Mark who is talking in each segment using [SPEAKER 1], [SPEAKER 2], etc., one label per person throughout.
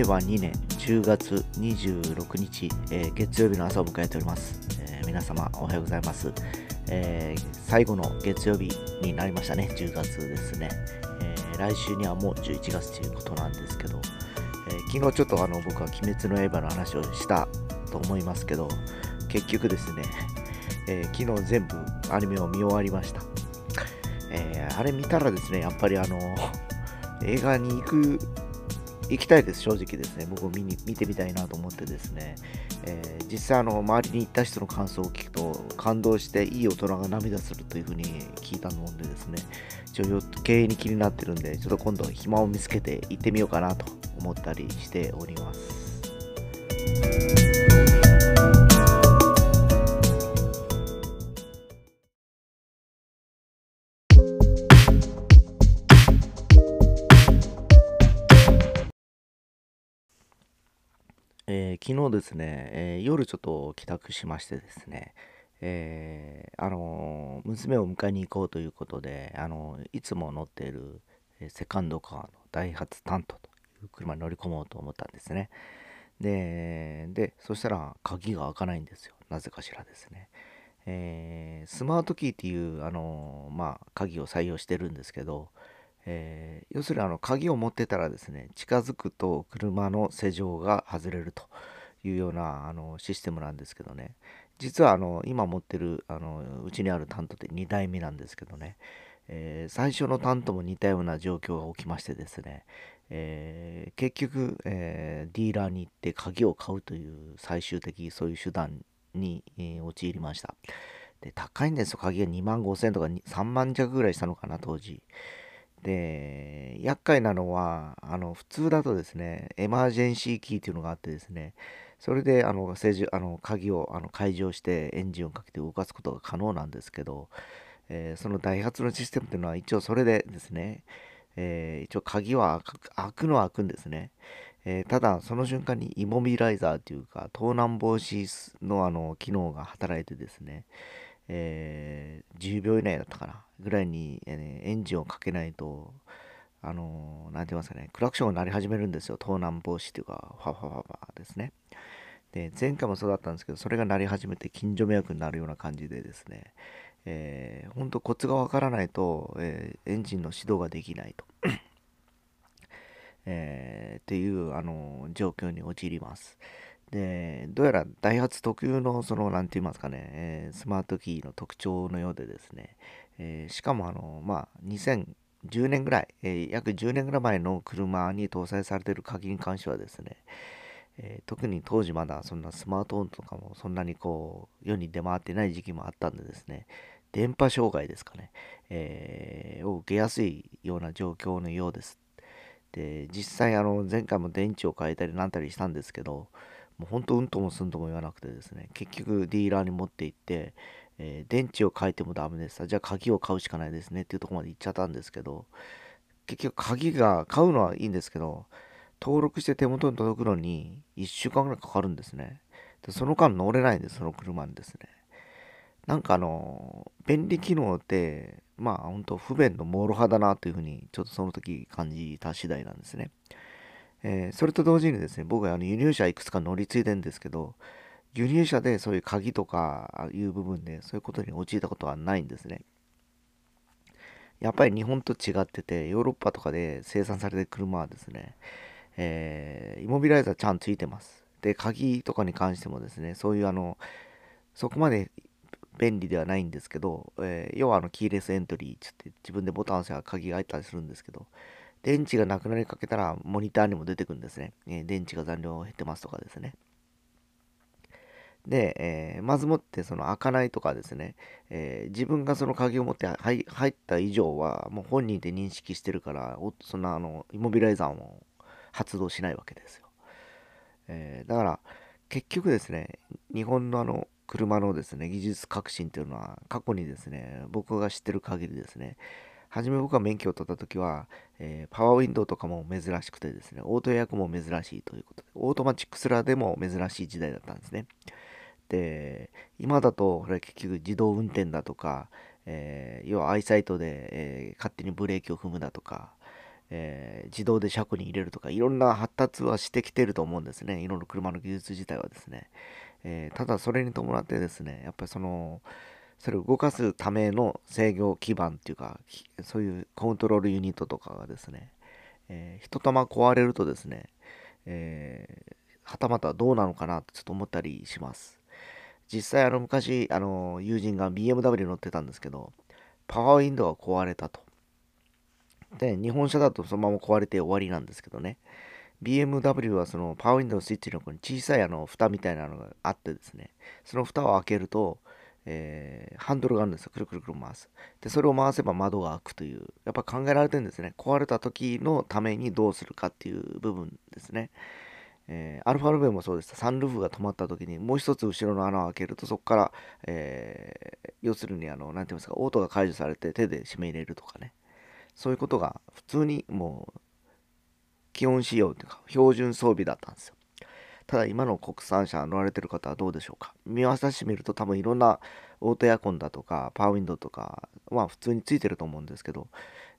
[SPEAKER 1] 令和2年10月26日、えー、月曜日の朝を迎えております、えー、皆様おはようございます、えー、最後の月曜日になりましたね。10月ですね、え来週にはもう11月ということなんですけど、え昨日ちょっとあの僕は鬼滅の刃の話をしたと思いますけど結局ですね、え昨日全部アニメを見終わりました、えあれ見たらですねやっぱりあの映画に行く行きたいです、正直ですね。僕を見に見てみたいなと思ってですね、えー、実際あの周りに行った人の感想を聞くと感動していい大人が涙するというふうに聞いたのでですね、ちょっと経営に気になってるんで、ちょっと今度暇を見つけて行ってみようかなと思ったりしております。昨日ですね、えー、夜ちょっと帰宅しましてですね、えー、あの娘を迎えに行こうということで、あのいつも乗っているセカンドカーのダイハツタントという車に乗り込もうと思ったんですね。で、でそしたら鍵が開かないんですよ。なぜかしらですね。えスマートキーっていう、あのまあ、鍵を採用してるんですけど、えー、要するにあの鍵を持ってたらですね近づくと車の施錠が外れるというようなあのシステムなんですけどね。実はあの今持ってるあのうちにある担当って2台目なんですけどね、えー、最初の担当も似たような状況が起きましてですね、えー、結局、えディーラーに行って鍵を買うという最終的そういう手段に、え陥りました。で高いんですよ。鍵が2万5000とか3万弱ぐらいしたのかな当時。で、厄介なのは、あの、普通だとですね、エマージェンシーキーっていうのがあってですね、それで、あの、政治、あの、鍵を、あの、解錠してエンジンをかけて動かすことが可能なんですけど、えー、そのダイハツのシステムっていうのは一応それでですね、えー、一応鍵は開くのは開くんですね。えー、ただ、その瞬間にイモビライザーというか、盗難防止のあの機能が働いてですね、えー、10秒以内だったかなぐらいに、えー、エンジンをかけないと、あのー、なんて言いますかね、クラクションが鳴り始めるんですよ。盗難防止というか、ファファファファですね。で、前回もそうだったんですけど、それが鳴り始めて近所迷惑になるような感じでですね、えー、本当コツがわからないと、えー、エンジンの始動ができないと。えー、っていう、あの、状況に陥ります。で、どうやらダイハツ特有の、その、なんて言いますかね、えー、スマートキーの特徴のようでですね、えー、しかも、あの、まあ2000、10年ぐらい、えー、約10年ぐらい前の車に搭載されている鍵に関してはですね、え特に当時まだそんなスマートフォンとかもそんなにこう、世に出回ってない時期もあったんでですね、電波障害ですかね、えを受けやすいような状況のようです。で、実際、あの、前回も電池を変えたりなんたりしたんですけど、もうほんとうんともすんとも言わなくてですね、結局ディーラーに持って行って、えー、電池を変えてもダメです。じゃあ鍵を買うしかないですねっていうとこまで行っちゃったんですけど、結局鍵が買うのはいいんですけど、登録して手元に届くのに1週間ぐらいかかるんですね。でその間乗れないんです、その車にですね。なんかあの、便利機能って、まあ本当不便のもろ派だなというふうに、ちょっとその時感じた次第なんですね。えー、それと同時にですね、僕はあの輸入車いくつか乗り継いでんですけど、輸入車でそういう鍵とかいう部分でそういうことに陥ったことはないんですね。やっぱり日本と違ってて、ヨーロッパとかで生産されてる車はですね、えー、イモビライザーちゃんついてます。で、鍵とかに関してもですね、そういうあの、そこまで便利ではないんですけど、えー、要はあのキーレスエントリーってって自分でボタン押せば鍵が開いたりするんですけど、電池がなくなりかけたらモニターにも出てくるんですね。えー、電池が残量減ってますとかですね。で、えー、まずもってその開かないとかですね、えー、自分がその鍵を持って入った以上はもう本人で認識してるからそんなあのイモビライザーも発動しないわけですよ、えー、だから結局ですね日本のあの車のですね技術革新っていうのは過去にですね僕が知ってる限りですね初め僕が免許を取った時は、えー、パワーウィンドウとかも珍しくてですね、オートエアコンも珍しいということで、オートマチックすらでも珍しい時代だったんですね。で、今だと、これ結局自動運転だとか、えー、要はアイサイトで、えー、勝手にブレーキを踏むだとか、えー、自動で車庫に入れるとかいろんな発達はしてきてると思うんですね。いろんな車の技術自体はですね、え、ただそれに伴ってですねやっぱりそのそれを動かすための制御基盤っていうかそういうコントロールユニットとかがですね、えー、一玉壊れるとですね、えー、はたまたどうなのかなってちょっと思ったりします。実際あの昔あの友人が BMW に乗ってたんですけどパワーウィンドウが壊れたとで、日本車だとそのまま壊れて終わりなんですけどね。BMW はそのパワーウィンドウスイッチの横に小さいあの蓋みたいなのがあってですね、その蓋を開けると、えー、ハンドルがあるんですよ。くるくるくる回す。で、それを回せば窓が開くという、やっぱ考えられてるんですね。壊れた時のためにどうするかっていう部分ですね。えー、アルファロベもそうでした。サンルーフが止まった時にもう一つ後ろの穴を開けるとそこから、えー、要するにあの、なんて言いますか、オートが解除されて手で閉め入れるとかね。そういうことが普通にもう基本仕様というか標準装備だったんですよ。ただ今の国産車乗られてる方はどうでしょうか見渡してみると多分いろんなオートエアコンだとかパワーウィンドウとかは普通についてると思うんですけど、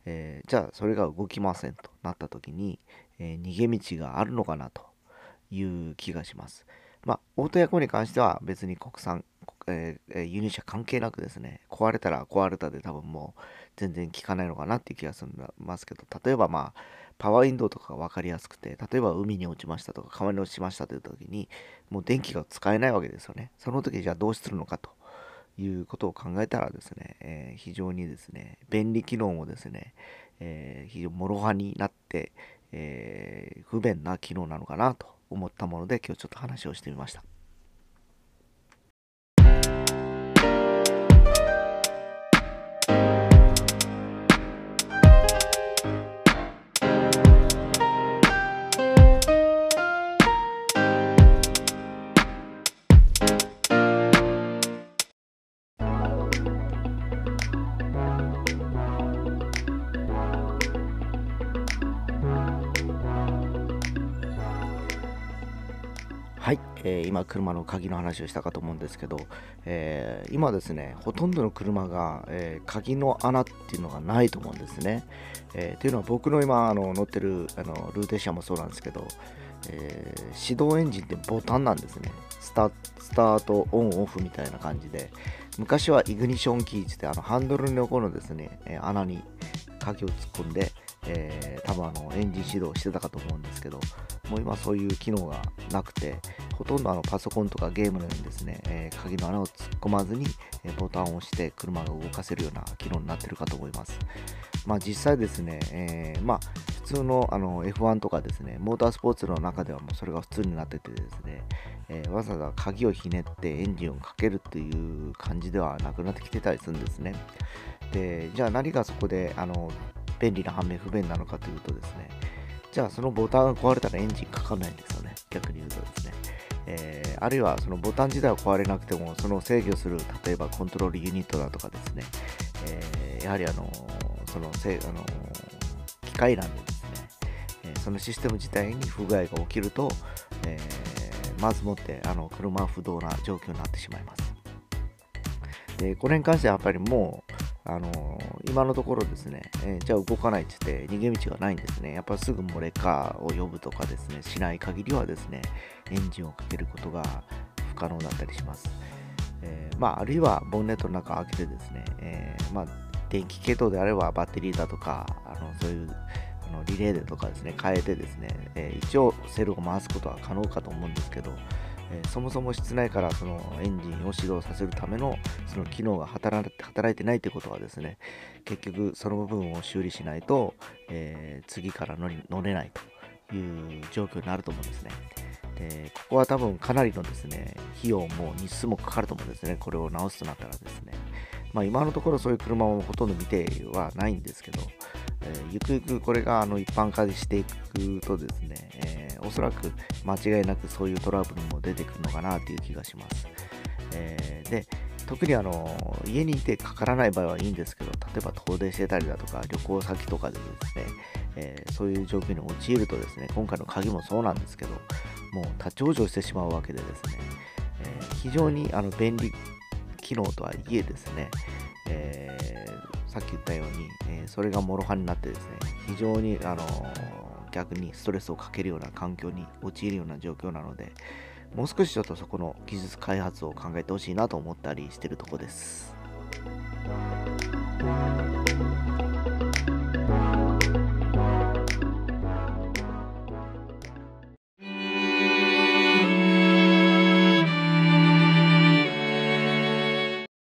[SPEAKER 1] えー、じゃあそれが動きませんとなった時に、えー、逃げ道があるのかなという気がします。まあ、オートエアコに関しては別に国産、えー、輸入車関係なくですね、壊れたら壊れたで多分もう全然効かないのかなっていう気がするますけど、例えばまあ、パワーウィンドウとかが分かりやすくて、例えば海に落ちましたとか川に落ちましたという時に、もう電気が使えないわけですよね。その時じゃあどうするのかということを考えたらですね、えー、非常にですね、便利機能もですね、えー、非常に諸刃になって、えー、不便な機能なのかなと思ったもので今日ちょっと話をしてみました。えー、今車の鍵の話をしたかと思うんですけど、えー、今ですねほとんどの車が、えー、鍵の穴っていうのがないと思うんですね。えー、っていうのは僕の今あの乗ってるあのルーテ車もそうなんですけど、えー、始動エンジンってボタンなんですねスタ。スタートオンオフみたいな感じで昔はイグニションキーってあのハンドルの横のですね、え穴に鍵を突っ込んで、えー、多分あのエンジン始動してたかと思うんですけどもう今そういう機能がなくてほとんどあのパソコンとかゲームのようにですね、えー、鍵の穴を突っ込まずに、え、ボタンを押して車が動かせるような機能になってるかと思いますまあ実際ですね、えー、まあ普通のあの F1 とかですねモータースポーツの中ではもうそれが普通になっててですね、えわざわざ鍵をひねってエンジンをかけるっていう感じではなくなってきてたりするんですねでじゃあ何がそこであの便利な反面不便なのかというとですね、じゃあそのボタンが壊れたらエンジンかかんないんですよね。逆に言うとですね。えー、あるいはそのボタン自体は壊れなくても、その制御する、例えばコントロールユニットだとかですね、えー、やはりあのそのせあの機械なんでですね、え、そのシステム自体に不具合が起きると、えまずもってあの車は不動な状況になってしまいます。でこれに関してはやっぱりもうあのー、今のところですね、えー、じゃあ動かないって言って逃げ道がないんですね。やっぱすぐモレカーを呼ぶとかですね、しない限りはですね、エンジンをかけることが不可能だったりします。えー、まあ、あるいはボンネットの中を開けてですね、えまあ、電気系統であればバッテリーだとか、あのそういうあのリレーでとかですね、変えてですね、え一応セルを回すことは可能かと思うんですけど、えー、そもそも室内からそのエンジンを始動させるためのその機能が働いてないということはですね結局その部分を修理しないと、えー、次から乗り乗れないという状況になると思うんですね。でここは多分かなりのですね費用も日数もかかると思うんですね。これを直すとなったらですね。まあ、今のところそういう車もほとんど見てはないんですけど、え、ゆくゆくこれがあの一般化していくとですね、え、おそらく間違いなくそういうトラブルも出てくるのかなという気がします。え、で特にあの家にいてかからない場合はいいんですけど、例えば遠出してたりだとか、旅行先とかでですね、えー、そういう状況に陥るとですね、今回の鍵もそうなんですけど、もう立ち往生してしまうわけでですね、えー、非常にあの便利機能とはいえですね、えー、さっき言ったように、えー、それが諸刃になってですね非常に、あの逆にストレスをかけるような環境に陥るような状況なのでもう少しちょっとそこの技術開発を考えてほしいなと思ったりしてるとこです。